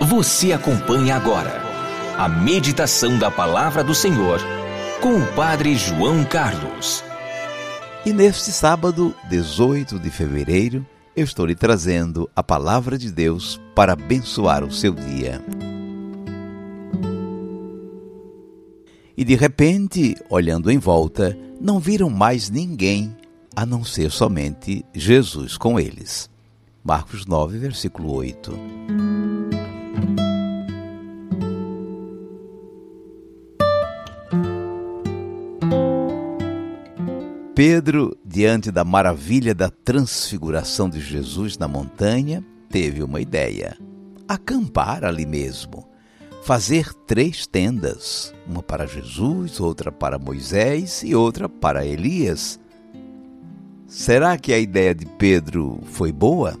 Você acompanha agora a meditação da Palavra do Senhor com o Padre João Carlos. E neste sábado, 18 de fevereiro, eu estou lhe trazendo a Palavra de Deus para abençoar o seu dia. E de repente, olhando em volta, não viram mais ninguém a não ser somente Jesus com eles. Marcos 9, versículo 8. Pedro, diante da maravilha da transfiguração de Jesus na montanha, teve uma ideia: acampar ali mesmo, fazer três tendas, uma para Jesus, outra para Moisés e outra para Elias. Será que a ideia de Pedro foi boa?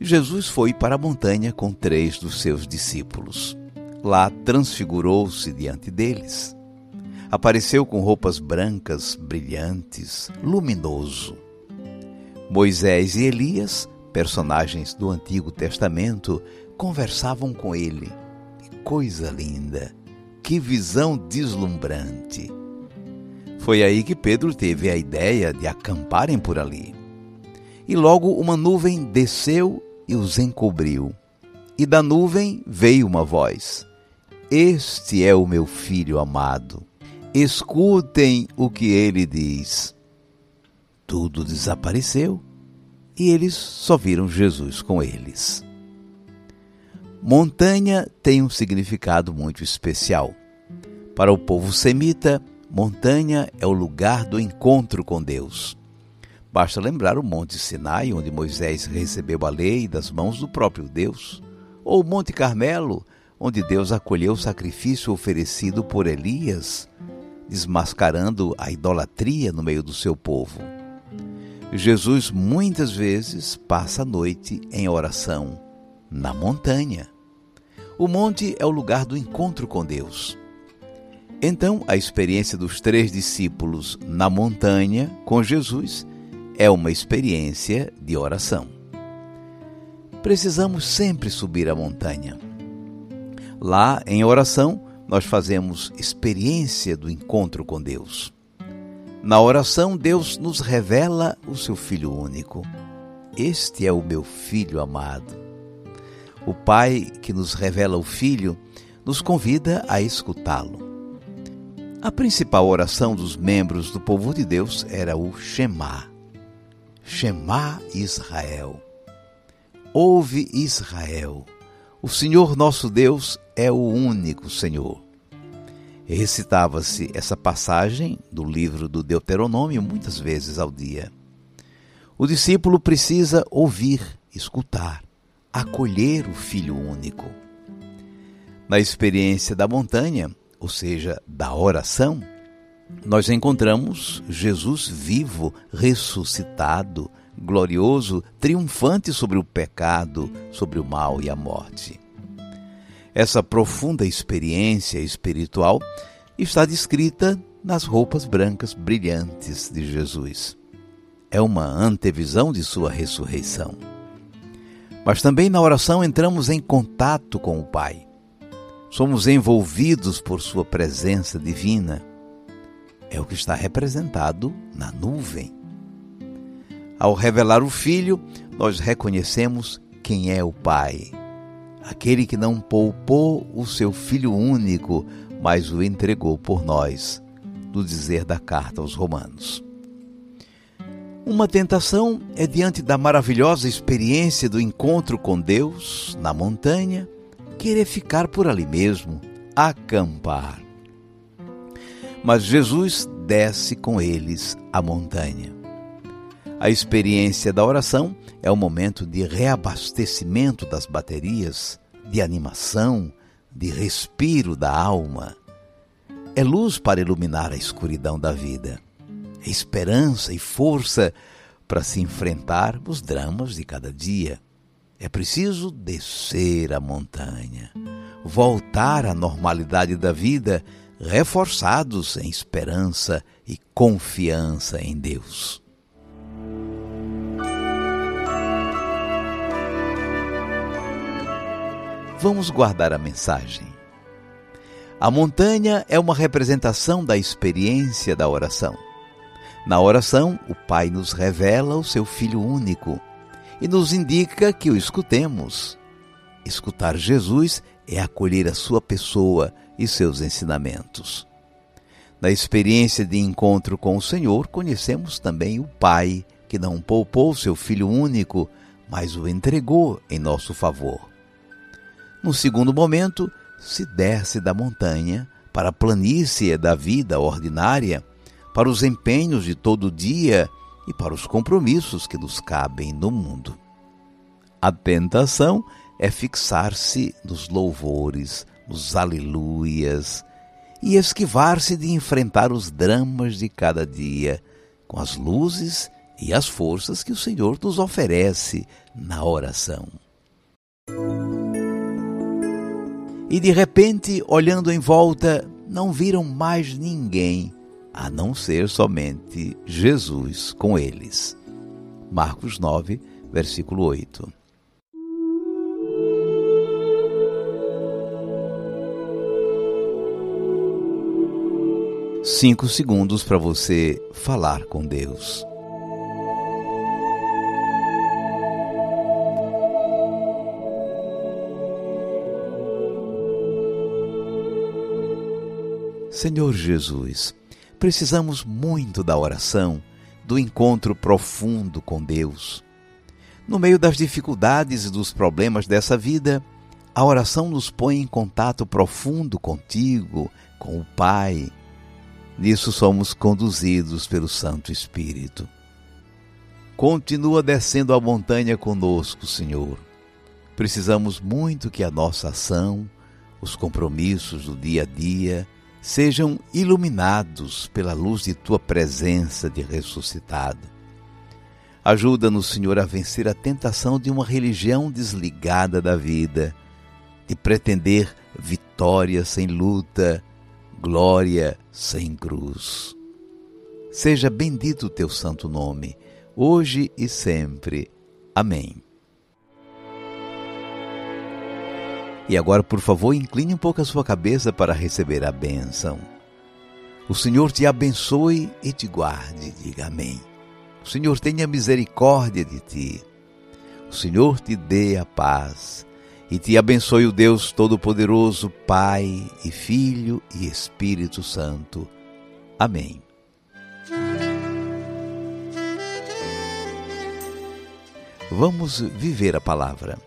Jesus foi para a montanha com três dos seus discípulos. Lá transfigurou-se diante deles apareceu com roupas brancas, brilhantes, luminoso. Moisés e Elias, personagens do Antigo Testamento, conversavam com ele. Que coisa linda! Que visão deslumbrante! Foi aí que Pedro teve a ideia de acamparem por ali. E logo uma nuvem desceu e os encobriu. E da nuvem veio uma voz: Este é o meu filho amado escutem o que ele diz. Tudo desapareceu e eles só viram Jesus com eles. Montanha tem um significado muito especial. Para o povo semita, montanha é o lugar do encontro com Deus. Basta lembrar o Monte Sinai, onde Moisés recebeu a lei das mãos do próprio Deus, ou o Monte Carmelo, onde Deus acolheu o sacrifício oferecido por Elias desmascarando a idolatria no meio do seu povo. Jesus muitas vezes passa a noite em oração na montanha. O monte é o lugar do encontro com Deus. Então, a experiência dos três discípulos na montanha com Jesus é uma experiência de oração. Precisamos sempre subir a montanha. Lá, em oração, nós fazemos experiência do encontro com Deus. Na oração, Deus nos revela o seu Filho único. Este é o meu Filho amado. O Pai que nos revela o Filho nos convida a escutá-lo. A principal oração dos membros do povo de Deus era o Shema. Shema Israel. Ouve Israel. O Senhor nosso Deus é o único Senhor. Recitava-se essa passagem do livro do Deuteronômio muitas vezes ao dia. O discípulo precisa ouvir, escutar, acolher o Filho único. Na experiência da montanha, ou seja, da oração, nós encontramos Jesus vivo, ressuscitado, glorioso, triunfante sobre o pecado, sobre o mal e a morte. Essa profunda experiência espiritual está descrita nas roupas brancas brilhantes de Jesus. É uma antevisão de sua ressurreição. Mas também na oração entramos em contato com o Pai. Somos envolvidos por sua presença divina. É o que está representado na nuvem. Ao revelar o Filho, nós reconhecemos quem é o Pai. Aquele que não poupou o seu Filho único, mas o entregou por nós, do dizer da carta aos Romanos. Uma tentação é diante da maravilhosa experiência do encontro com Deus na montanha, querer ficar por ali mesmo, acampar. Mas Jesus desce com eles a montanha. A experiência da oração é o momento de reabastecimento das baterias, de animação, de respiro da alma. É luz para iluminar a escuridão da vida. É esperança e força para se enfrentar os dramas de cada dia. É preciso descer a montanha, voltar à normalidade da vida, reforçados em esperança e confiança em Deus. Vamos guardar a mensagem. A montanha é uma representação da experiência da oração. Na oração, o Pai nos revela o seu Filho único e nos indica que o escutemos. Escutar Jesus é acolher a sua pessoa e seus ensinamentos. Na experiência de encontro com o Senhor, conhecemos também o Pai, que não poupou seu Filho único, mas o entregou em nosso favor. No segundo momento, se desce da montanha para a planície da vida ordinária, para os empenhos de todo dia e para os compromissos que nos cabem no mundo. A tentação é fixar-se nos louvores, nos aleluias e esquivar-se de enfrentar os dramas de cada dia com as luzes e as forças que o Senhor nos oferece na oração. E de repente, olhando em volta, não viram mais ninguém a não ser somente Jesus com eles. Marcos 9, versículo 8. Cinco segundos para você falar com Deus. Senhor Jesus, precisamos muito da oração, do encontro profundo com Deus. No meio das dificuldades e dos problemas dessa vida, a oração nos põe em contato profundo contigo, com o Pai. Nisso somos conduzidos pelo Santo Espírito. Continua descendo a montanha conosco, Senhor. Precisamos muito que a nossa ação, os compromissos do dia a dia, sejam iluminados pela luz de tua presença de ressuscitado. Ajuda-nos, Senhor, a vencer a tentação de uma religião desligada da vida, de pretender vitória sem luta, glória sem cruz. Seja bendito o teu santo nome, hoje e sempre. Amém. E agora, por favor, incline um pouco a sua cabeça para receber a bênção. O Senhor te abençoe e te guarde. Diga amém. O Senhor tenha misericórdia de ti. O Senhor te dê a paz. E te abençoe o Deus Todo-Poderoso, Pai e Filho e Espírito Santo. Amém. Vamos viver a palavra.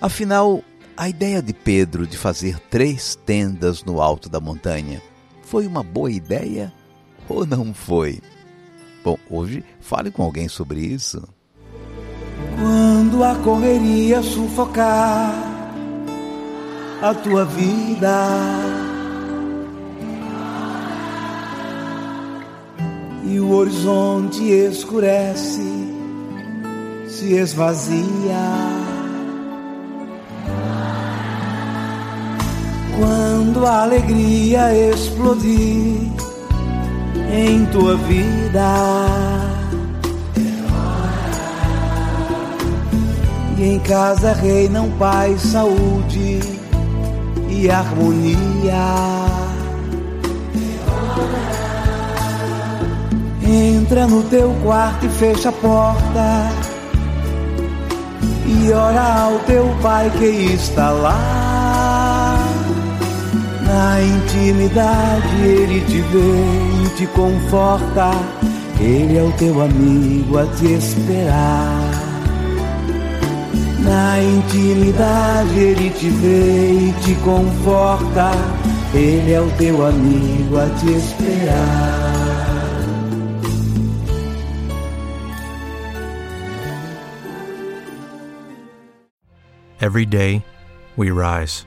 Afinal, a ideia de Pedro de fazer três tendas no alto da montanha foi uma boa ideia ou não foi? Bom, hoje fale com alguém sobre isso. Quando a correria sufocar a tua vida, e o horizonte escurece, se esvazia. Quando a alegria explodir em tua vida. E em casa reinam paz, saúde e harmonia. Entra no teu quarto e fecha a porta. e ora ao teu Pai que está lá. Na intimidade ele te vê e te conforta, ele é o teu amigo a te esperar. Na intimidade ele te vê e te conforta, ele é o teu amigo a te esperar. Every day, we rise,